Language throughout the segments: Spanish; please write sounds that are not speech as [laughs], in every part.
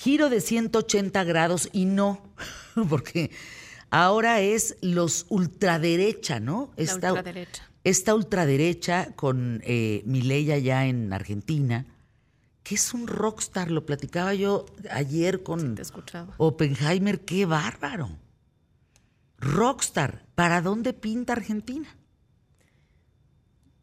giro de 180 grados y no, [laughs] porque ahora es los ultraderecha, ¿no? Esta, ultraderecha. Esta ultraderecha con eh, Milei allá en Argentina, que es un rockstar, lo platicaba yo ayer con Oppenheimer, qué bárbaro. Rockstar, ¿para dónde pinta Argentina?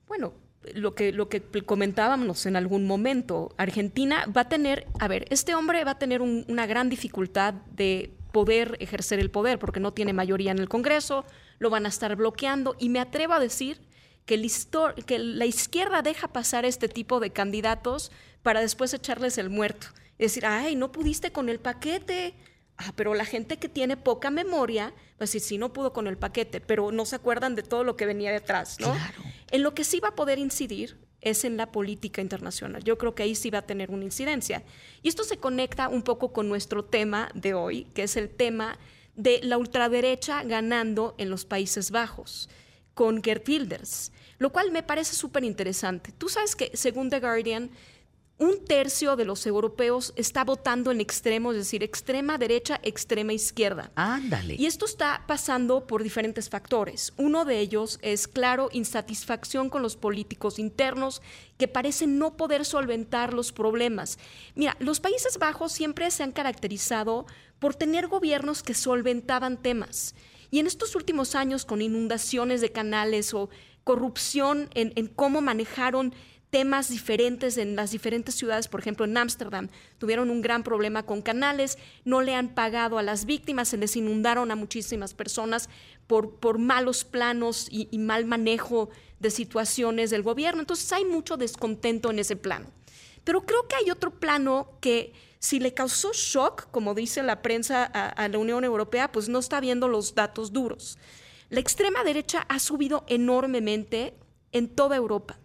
Bueno, lo que, lo que comentábamos en algún momento, Argentina va a tener, a ver, este hombre va a tener una gran dificultad de poder ejercer el poder porque no tiene mayoría en el Congreso, lo van a estar bloqueando y me atrevo a decir que, la izquierda deja pasar este tipo de candidatos para después echarles el muerto. Es decir, ay, no pudiste con el paquete, Ah, pero la gente que tiene poca memoria, pues sí, sí no pudo con el paquete, pero no se acuerdan de todo lo que venía detrás, ¿no? En lo que sí va a poder incidir es en la política internacional. Yo creo que ahí sí va a tener una incidencia. Y esto se conecta un poco con nuestro tema de hoy, que es el tema de la ultraderecha ganando en los Países Bajos con Gert Wilders, lo cual me parece súper interesante. Tú sabes que, según The Guardian, un tercio de los europeos está votando en extremos, es decir, extrema derecha, extrema izquierda. Ándale. Y esto está pasando por diferentes factores. Uno de ellos es, claro, insatisfacción con los políticos internos que parecen no poder solventar los problemas. Mira, los Países Bajos siempre se han caracterizado por tener gobiernos que solventaban temas. Y en estos últimos años, con inundaciones de canales o corrupción en, en cómo manejaron temas diferentes en las diferentes ciudades, por ejemplo en Ámsterdam, tuvieron un gran problema con canales, no le han pagado a las víctimas, se les inundaron a muchísimas personas por, por malos planos y, mal manejo de situaciones del gobierno. Entonces hay mucho descontento en ese plano. Pero creo que hay otro plano que si le causó shock, como dice la prensa a, a la Unión Europea, pues no está viendo los datos duros. La extrema derecha ha subido enormemente en toda Europa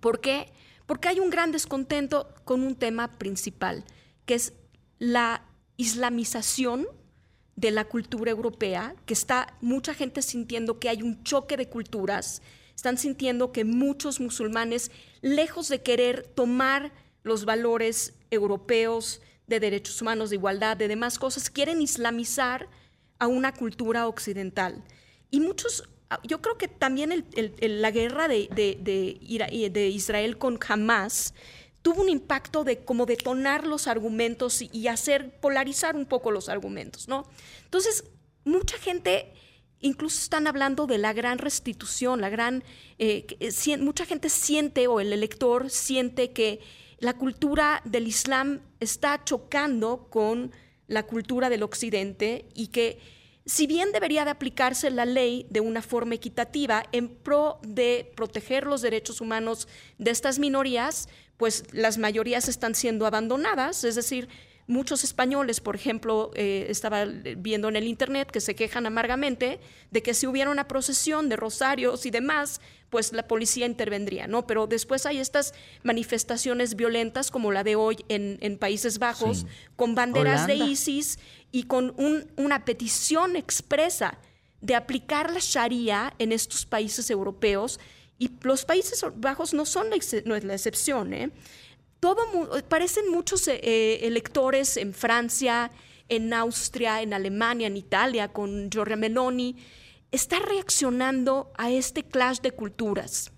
¿Por qué? Porque hay un gran descontento con un tema principal, que es la islamización de la cultura europea, que está mucha gente sintiendo que hay un choque de culturas, están sintiendo que muchos musulmanes, lejos de querer tomar los valores europeos de derechos humanos, de igualdad, de demás cosas, quieren islamizar a una cultura occidental. Y muchos Ah, yo creo que también la guerra de, de, Israel con Hamas tuvo un impacto de como detonar los argumentos y, hacer polarizar un poco los argumentos, ¿no? Entonces, mucha gente incluso están hablando de la gran restitución, la gran, eh, eh, mucha gente siente o el elector siente que la cultura del Islam está chocando con la cultura del Occidente y que si bien debería de aplicarse la ley de una forma equitativa en pro de proteger los derechos humanos de estas minorías, pues las mayorías están siendo abandonadas, es decir, Muchos españoles, por ejemplo, eh, estaba viendo en el Internet que se quejan amargamente de que si hubiera una procesión de rosarios y demás, pues la policía intervendría, ¿no? Pero después hay estas manifestaciones violentas como la de hoy en, Países Bajos, con banderas de ISIS y con una petición expresa de aplicar la Sharia en estos países europeos. Y los Países Bajos no son no es la excepción, ¿eh? parecen muchos eh, eh, electores en Francia, en Austria, en Alemania, en Italia, con Giorgia Meloni, está reaccionando a este clash de culturas.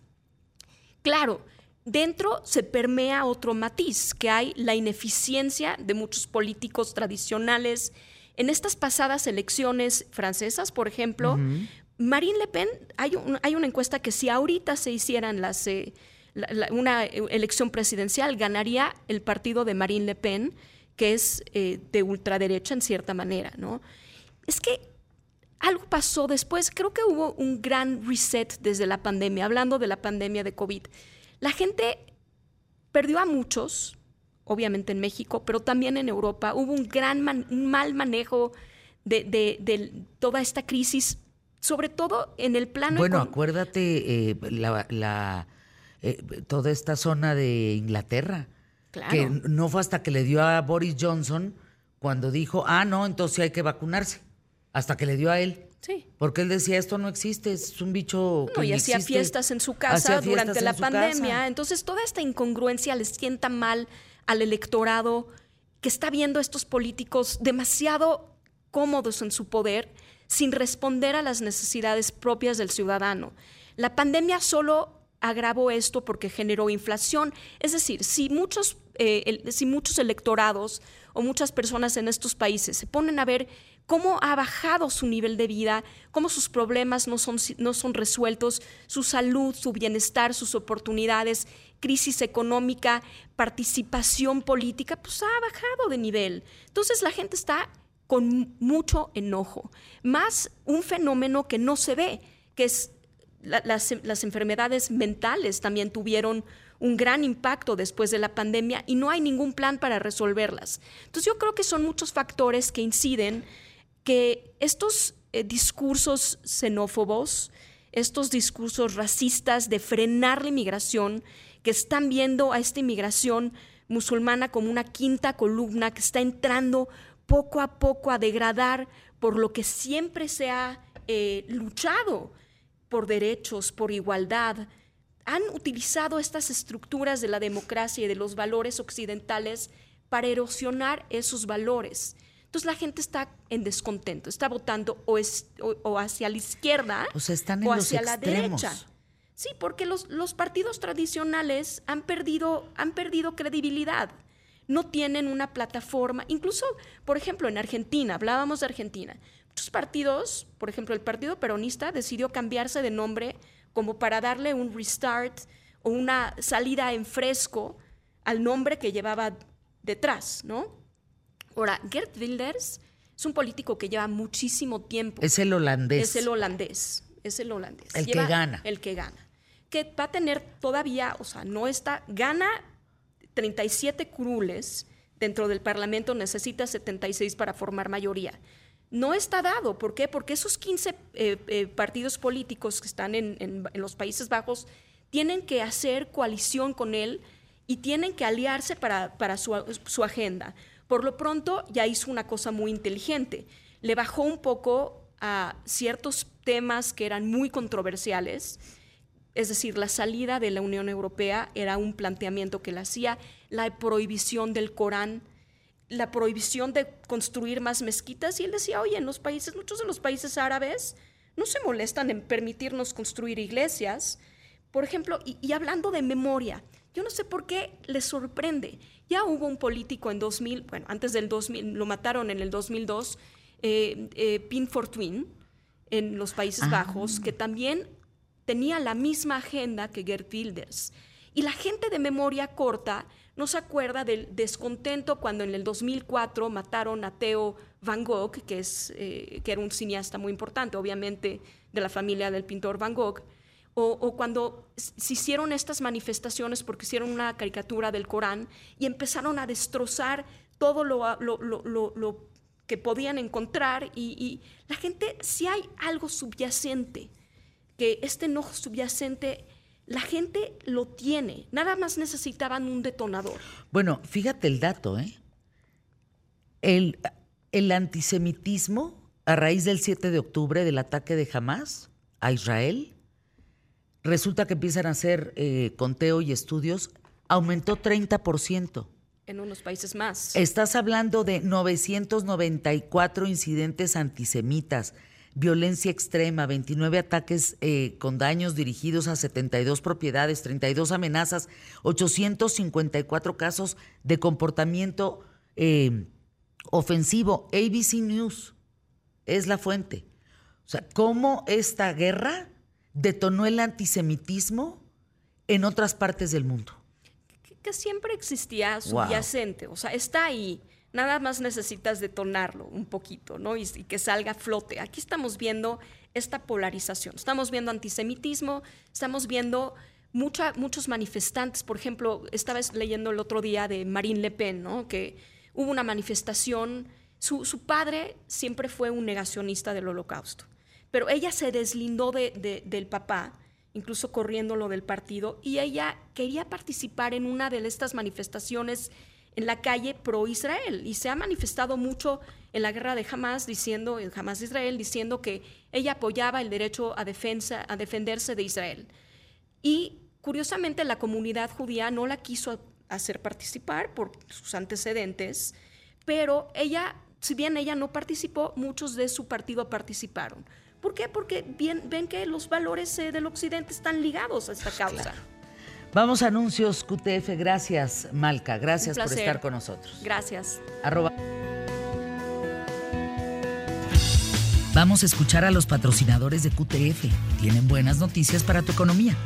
Claro, dentro se permea otro matiz, que hay la ineficiencia de muchos políticos tradicionales. En estas pasadas elecciones francesas, por ejemplo, Marine Le Pen, hay, hay, una encuesta que si ahorita se hicieran las... Eh, una elección presidencial, ganaría el partido de Marine Le Pen, que es eh, de ultraderecha en cierta manera, ¿no? Es que algo pasó después, creo que hubo un gran reset desde la pandemia, hablando de la pandemia de COVID. La gente perdió a muchos, obviamente en México, pero también en Europa. Hubo un gran mal manejo de, toda esta crisis, sobre todo en el plano... Bueno, acuérdate, eh, la eh, toda esta zona de Inglaterra. Claro. Que no fue hasta que le dio a Boris Johnson cuando dijo, ah, no, entonces hay que vacunarse. Hasta que le dio a él. Sí. Porque él decía, esto no existe, es un bicho. No, y hacía fiestas en su casa durante la pandemia. Entonces, toda esta incongruencia le sienta mal al electorado que está viendo a estos políticos demasiado cómodos en su poder sin responder a las necesidades propias del ciudadano. La pandemia solo agravó esto porque generó inflación. Es decir, si muchos, eh, si muchos electorados o muchas personas en estos países se ponen a ver cómo ha bajado su nivel de vida, cómo sus problemas no son, no son resueltos, su salud, su bienestar, sus oportunidades, crisis económica, participación política, pues ha bajado de nivel. Entonces la gente está con mucho enojo, más un fenómeno que no se ve, que es las, enfermedades mentales también tuvieron un gran impacto después de la pandemia y no hay ningún plan para resolverlas. Entonces yo creo que son muchos factores que inciden que estos eh, discursos xenófobos, estos discursos racistas de frenar la inmigración, que están viendo a esta inmigración musulmana como una quinta columna que está entrando poco a poco a degradar por lo que siempre se ha eh, luchado por derechos, por igualdad, han utilizado estas estructuras de la democracia y de los valores occidentales para erosionar esos valores. Entonces la gente está en descontento, está votando o, o, hacia la izquierda o, están o hacia la derecha. Sí, porque los, los, partidos tradicionales han perdido, han perdido credibilidad. No tienen una plataforma. Incluso, por ejemplo, en Argentina, hablábamos de Argentina. Muchos partidos, por ejemplo, el Partido Peronista decidió cambiarse de nombre como para darle un restart o una salida en fresco al nombre que llevaba detrás, ¿no? Ahora, Gert Wilders es un político que lleva muchísimo tiempo. Es el holandés. Es el holandés. Es el holandés. El que gana. El que gana. Que va a tener todavía, o sea, no está, gana 37 curules dentro del Parlamento, necesita 76 para formar mayoría no está dado. ¿Por qué? Porque esos 15 eh, eh, partidos políticos que están en, los Países Bajos tienen que hacer coalición con él y tienen que aliarse para, su, agenda. Por lo pronto ya hizo una cosa muy inteligente. Le bajó un poco a ciertos temas que eran muy controversiales. Es decir, la salida de la Unión Europea era un planteamiento que le hacía, la prohibición del Corán la prohibición de construir más mezquitas y él decía, oye, en los países, muchos de los países árabes no se molestan en permitirnos construir iglesias. Por ejemplo, y, hablando de memoria, yo no sé por qué les sorprende. Ya hubo un político en 2000, bueno, antes del 2000, lo mataron en el 2002, eh, eh, Pin Fortuyn, en los Países ah. Bajos, que también tenía la misma agenda que Gert Wilders. Y la gente de memoria corta no se acuerda del descontento cuando en el 2004 mataron a Theo Van Gogh, que, es, eh, que era un cineasta muy importante, obviamente de la familia del pintor Van Gogh, o, cuando se hicieron estas manifestaciones porque hicieron una caricatura del Corán y empezaron a destrozar todo lo, que podían encontrar y, la gente, si hay algo subyacente, que este enojo subyacente la gente lo tiene, nada más necesitaban un detonador. Bueno, fíjate el dato, ¿eh? El, el antisemitismo a raíz del 7 de octubre del ataque de Hamas a Israel, resulta que empiezan a hacer eh, conteo y estudios, aumentó 30%. En unos países más. Estás hablando de 994 incidentes antisemitas, violencia extrema, 29 ataques eh, con daños dirigidos a 72 propiedades, 32 amenazas, 854 casos de comportamiento eh, ofensivo. ABC News es la fuente. O sea, cómo esta guerra detonó el antisemitismo en otras partes del mundo. Que, siempre existía subyacente, o sea, está ahí. Nada más necesitas detonarlo un poquito, ¿no? Y, que salga a flote. Aquí estamos viendo esta polarización. Estamos viendo antisemitismo, estamos viendo muchos manifestantes. Por ejemplo, estaba leyendo el otro día de Marine Le Pen, ¿no? Que hubo una manifestación. Su, padre siempre fue un negacionista del holocausto, pero ella se deslindó del papá incluso corriéndolo del partido, y ella quería participar en una de estas manifestaciones en la calle pro Israel y se ha manifestado mucho en la guerra de Hamas diciendo en Hamas de Israel diciendo que ella apoyaba el derecho a defensa a defenderse de Israel. Y curiosamente la comunidad judía no la quiso hacer participar por sus antecedentes pero ella, si bien ella no participó, muchos de su partido participaron. ¿Por qué? Porque bien, ven que los valores eh, del occidente están ligados a esta causa. Vamos a anuncios QTF. Gracias, Malca. Gracias por estar con nosotros. Gracias. Vamos a escuchar a los patrocinadores de QTF. Tienen buenas noticias para tu economía.